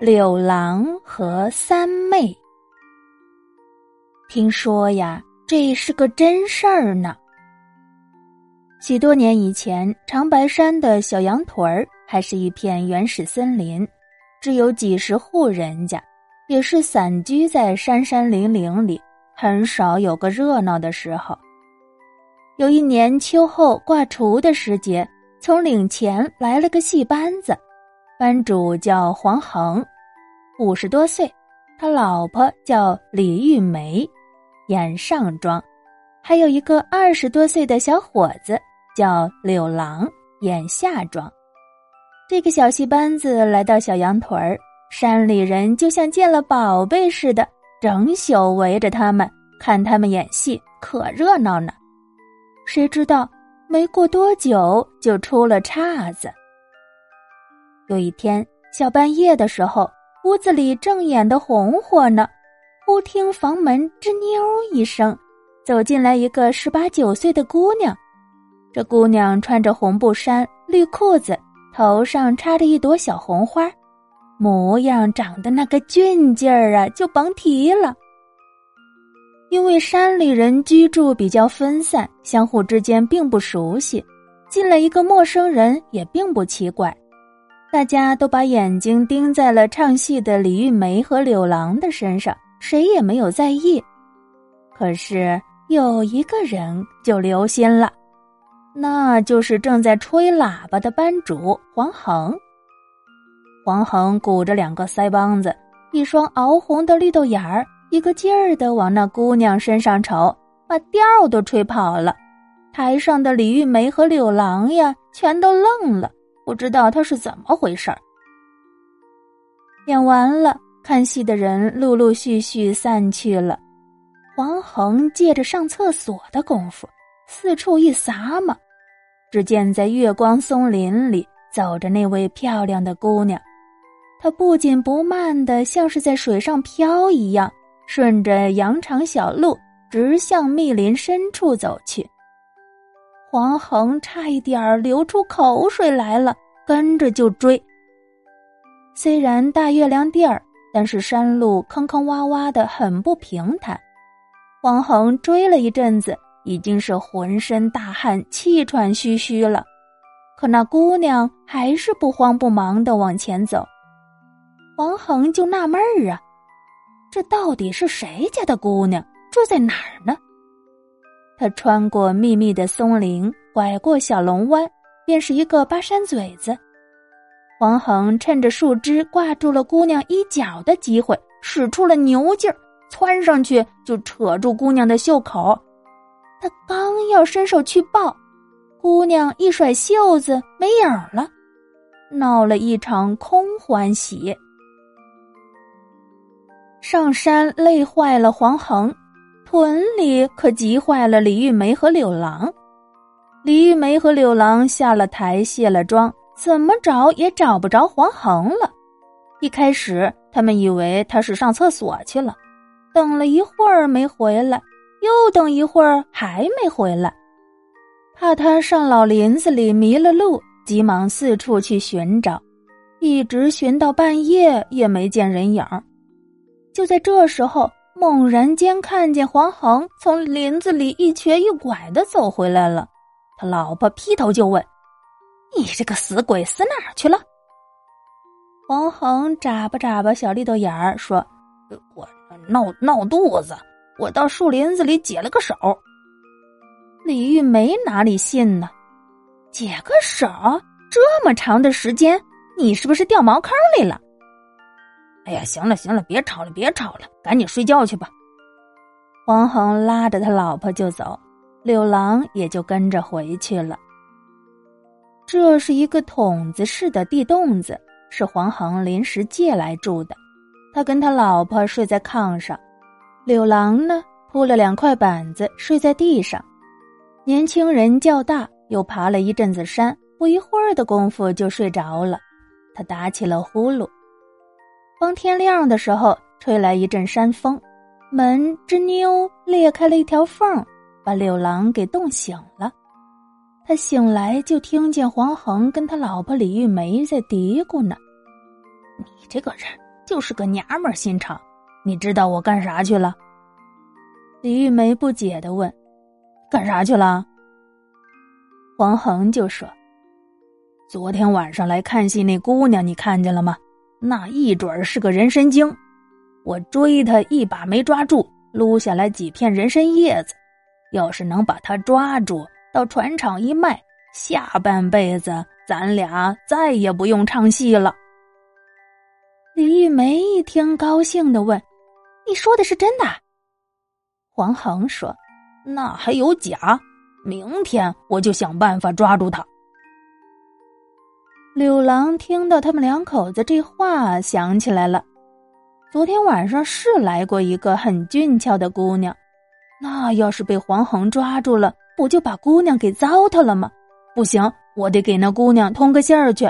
柳郎和三妹。听说呀，这是个真事儿呢。许多年以前，长白山的小羊腿儿还是一片原始森林，只有几十户人家，也是散居在山山岭岭里，很少有个热闹的时候。有一年秋后挂锄的时节，从岭前来了个戏班子。班主叫黄恒，五十多岁，他老婆叫李玉梅，演上妆，还有一个二十多岁的小伙子叫柳郎，演下妆。这个小戏班子来到小羊腿儿，山里人就像见了宝贝似的，整宿围着他们看他们演戏，可热闹呢。谁知道没过多久就出了岔子。有一天小半夜的时候，屋子里正演得红火呢，忽听房门吱扭一声，走进来一个十八九岁的姑娘。这姑娘穿着红布衫、绿裤子，头上插着一朵小红花，模样长得那个俊劲儿啊，就甭提了。因为山里人居住比较分散，相互之间并不熟悉，进来一个陌生人也并不奇怪。大家都把眼睛盯在了唱戏的李玉梅和柳郎的身上，谁也没有在意。可是有一个人就留心了，那就是正在吹喇叭的班主黄恒。黄恒鼓着两个腮帮子，一双熬红的绿豆眼儿，一个劲儿的往那姑娘身上瞅，把调都吹跑了。台上的李玉梅和柳郎呀，全都愣了。不知道他是怎么回事儿。演完了，看戏的人陆陆续续散去了。黄恒借着上厕所的功夫，四处一撒嘛，只见在月光松林里走着那位漂亮的姑娘。她不紧不慢的，像是在水上漂一样，顺着羊肠小路直向密林深处走去。黄恒差一点儿流出口水来了，跟着就追。虽然大月亮地儿，但是山路坑坑洼洼的，很不平坦。黄恒追了一阵子，已经是浑身大汗、气喘吁吁了。可那姑娘还是不慌不忙的往前走。黄恒就纳闷儿啊，这到底是谁家的姑娘？住在哪儿呢？他穿过密密的松林，拐过小龙湾，便是一个巴山嘴子。黄恒趁着树枝挂住了姑娘衣角的机会，使出了牛劲儿，窜上去就扯住姑娘的袖口。他刚要伸手去抱，姑娘一甩袖子没影儿了，闹了一场空欢喜。上山累坏了黄恒。屯里可急坏了李玉梅和柳郎，李玉梅和柳郎下了台卸了妆，怎么找也找不着黄恒了。一开始他们以为他是上厕所去了，等了一会儿没回来，又等一会儿还没回来，怕他上老林子里迷了路，急忙四处去寻找，一直寻到半夜也没见人影儿。就在这时候。猛然间看见黄恒从林子里一瘸一拐的走回来了，他老婆劈头就问：“你这个死鬼死哪儿去了？”黄恒眨巴眨巴小绿豆眼儿说：“我闹闹肚子，我到树林子里解了个手。”李玉梅哪里信呢？解个手这么长的时间，你是不是掉茅坑里了？哎呀，行了行了，别吵了，别吵了，赶紧睡觉去吧。黄恒拉着他老婆就走，柳郎也就跟着回去了。这是一个筒子式的地洞子，是黄恒临时借来住的。他跟他老婆睡在炕上，柳郎呢铺了两块板子睡在地上。年轻人较大，又爬了一阵子山，不一会儿的功夫就睡着了。他打起了呼噜。方天亮的时候，吹来一阵山风，门吱扭裂开了一条缝，把柳郎给冻醒了。他醒来就听见黄恒跟他老婆李玉梅在嘀咕呢：“你这个人就是个娘们心肠。你知道我干啥去了？”李玉梅不解的问：“干啥去了？”黄恒就说：“昨天晚上来看戏那姑娘，你看见了吗？那一准儿是个人参精，我追他一把没抓住，撸下来几片人参叶子。要是能把他抓住，到船厂一卖，下半辈子咱俩再也不用唱戏了。”李玉梅一听，高兴的问：“你说的是真的？”黄恒说：“那还有假？”明天我就想办法抓住他。柳郎听到他们两口子这话，想起来了，昨天晚上是来过一个很俊俏的姑娘，那要是被黄恒抓住了，不就把姑娘给糟蹋了吗？不行，我得给那姑娘通个信儿去。